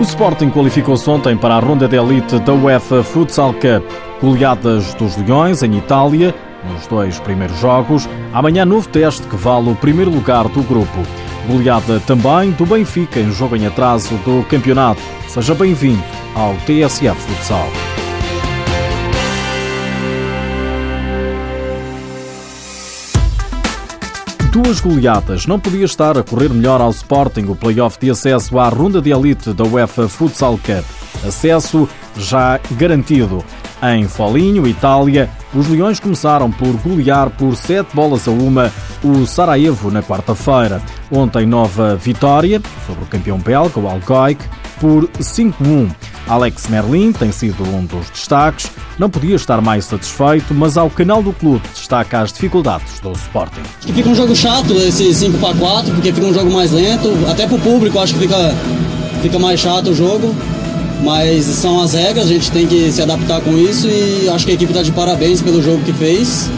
O Sporting qualificou-se ontem para a ronda de elite da UEFA Futsal Cup. Goleadas dos Leões em Itália, nos dois primeiros jogos. Amanhã, novo teste que vale o primeiro lugar do grupo. Goleada também do Benfica em jogo em atraso do campeonato. Seja bem-vindo ao TSF Futsal. Duas goleadas. Não podia estar a correr melhor ao Sporting o play-off de acesso à ronda de elite da UEFA Futsal Cup. Acesso já garantido. Em Folinho, Itália, os Leões começaram por golear por 7 bolas a uma o Sarajevo na quarta-feira. Ontem, nova vitória sobre o campeão belga, o Alcoic, por 5-1. Alex Merlin tem sido um dos destaques. Não podia estar mais satisfeito, mas ao canal do clube destaca as dificuldades do Sporting. Acho que fica um jogo chato esse 5 para 4, porque fica um jogo mais lento. Até para o público acho que fica, fica mais chato o jogo. Mas são as regras, a gente tem que se adaptar com isso e acho que a equipe está de parabéns pelo jogo que fez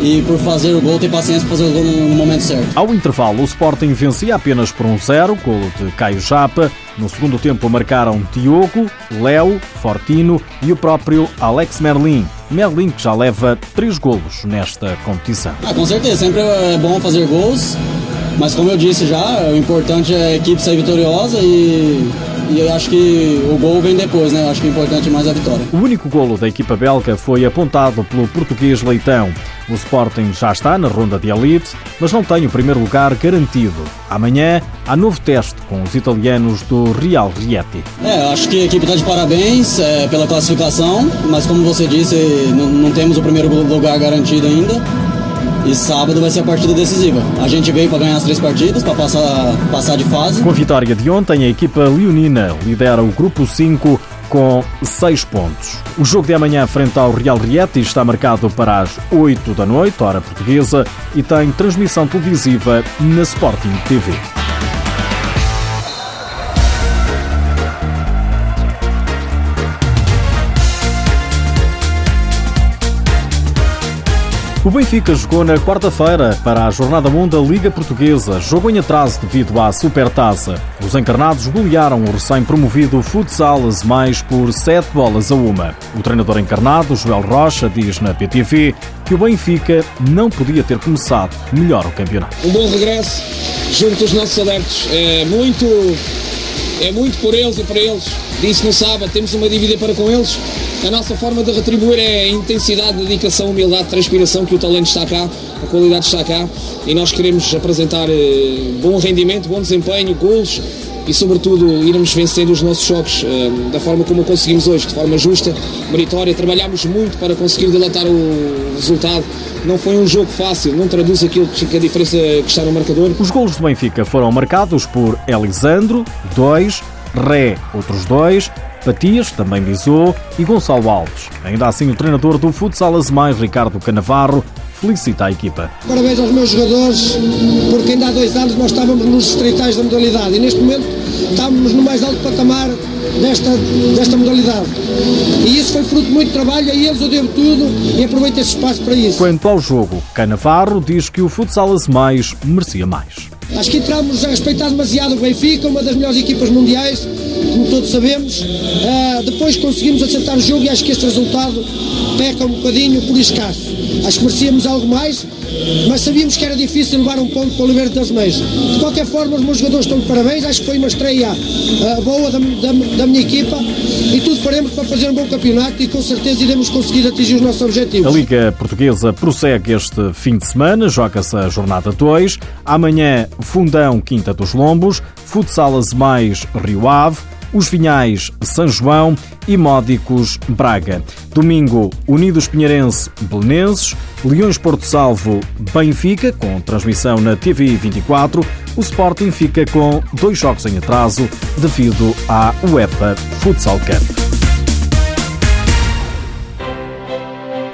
e por fazer o gol, ter paciência para fazer o gol no momento certo. Ao intervalo, o Sporting vencia apenas por um zero, gol de Caio Japa. No segundo tempo marcaram Diogo, Léo, Fortino e o próprio Alex Merlin. Merlin que já leva três golos nesta competição. Ah, com certeza, sempre é bom fazer gols, mas como eu disse já, o importante é a equipe sair vitoriosa e e eu acho que o gol vem depois, né? Eu acho que o importante é mais a vitória. O único golo da equipa belga foi apontado pelo português Leitão. O Sporting já está na ronda de elite, mas não tem o primeiro lugar garantido. Amanhã há novo teste com os italianos do Real Rieti. É, acho que a equipe está de parabéns é, pela classificação, mas como você disse, não, não temos o primeiro lugar garantido ainda. E sábado vai ser a partida decisiva. A gente veio para ganhar as três partidas, para passar, passar de fase. Com a vitória de ontem, a equipa leonina lidera o grupo 5 com 6 pontos. O jogo de amanhã frente ao Real Rieti está marcado para as 8 da noite, hora portuguesa, e tem transmissão televisiva na Sporting TV. O Benfica jogou na quarta-feira para a Jornada 1 da Liga Portuguesa, jogo em atraso devido à Supertaça. Os encarnados golearam o recém-promovido Futsal mais por 7 bolas a uma. O treinador encarnado, Joel Rocha, diz na PTV que o Benfica não podia ter começado melhor o campeonato. Um bom regresso junto aos nossos adeptos. É muito, é muito por eles e para eles. Disse no sábado, temos uma dívida para com eles a nossa forma de retribuir é a intensidade, dedicação, humildade, transpiração que o talento está cá, a qualidade está cá e nós queremos apresentar eh, bom rendimento, bom desempenho, gols e, sobretudo, irmos vencendo os nossos jogos eh, da forma como conseguimos hoje, de forma justa, meritória. Trabalhámos muito para conseguir dilatar o resultado. Não foi um jogo fácil, não traduz aquilo que a diferença que está no marcador. Os gols do Benfica foram marcados por Elisandro, dois, Ré, outros dois, Patias também visou e Gonçalo Alves. Ainda assim, o treinador do Futsal Azemais, Ricardo Canavarro, felicita a equipa. Parabéns aos meus jogadores, porque ainda há dois anos nós estávamos nos estreitais da modalidade e neste momento estávamos no mais alto patamar desta, desta modalidade. E isso foi fruto de muito trabalho, a eles eu devo tudo e aproveito esse espaço para isso. Quanto ao jogo, Canavarro diz que o Futsal Azemais merecia mais. Acho que entramos a respeitar demasiado o Benfica, uma das melhores equipas mundiais, como todos sabemos. Uh, depois conseguimos acertar o jogo e acho que este resultado peca um bocadinho por escasso. Acho que merecíamos algo mais, mas sabíamos que era difícil levar um ponto para o Liberto das Meias. De qualquer forma, os meus jogadores estão de parabéns, acho que foi uma estreia uh, boa da, da, da, minha equipa e tudo faremos para fazer um bom campeonato e com certeza iremos conseguir atingir os nossos objetivos. A Liga Portuguesa prossegue este fim de semana, joga-se a jornada 2. Amanhã, Fundão Quinta dos Lombos, Futsalas mais Rio Ave, os Vinhais São João e Módicos Braga. Domingo, Unidos Pinheirense Belenenses, Leões Porto Salvo Benfica, com transmissão na TV 24. O Sporting fica com dois jogos em atraso devido à UEFA Futsal Cup.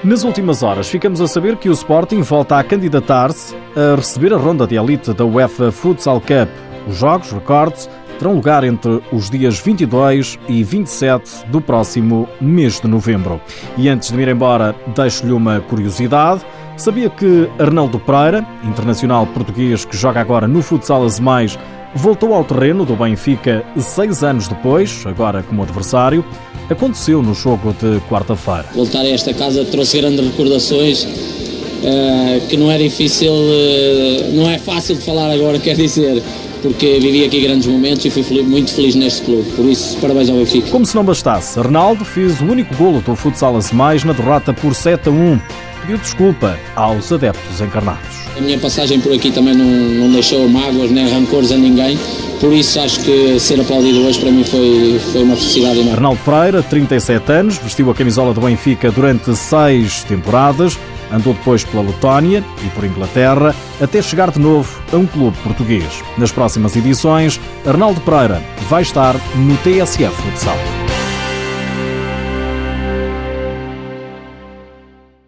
Nas últimas horas, ficamos a saber que o Sporting volta a candidatar-se a receber a ronda de elite da UEFA Futsal Cup. Os jogos, recordes, terão lugar entre os dias 22 e 27 do próximo mês de novembro. E antes de me ir embora, deixo-lhe uma curiosidade. Sabia que Arnaldo Pereira, internacional português que joga agora no Futsal Azemais, voltou ao terreno do Benfica seis anos depois, agora como adversário, aconteceu no jogo de quarta-feira. Voltar a esta casa trouxe grandes recordações uh, que não é difícil, uh, não é fácil de falar agora, quer dizer, porque vivi aqui grandes momentos e fui muito feliz neste clube. Por isso, parabéns ao Benfica. Como se não bastasse, Ronaldo fez o único golo do futsal mais na derrota por 7 a 1. Pediu desculpa aos adeptos encarnados. A minha passagem por aqui também não, não deixou mágoas nem rancores a ninguém. Por isso acho que ser aplaudido hoje para mim foi, foi uma felicidade enorme. Arnaldo Pereira, 37 anos, vestiu a camisola do Benfica durante seis temporadas. Andou depois pela Letónia e por Inglaterra, até chegar de novo a um clube português. Nas próximas edições, Arnaldo Pereira vai estar no TSF Futsal.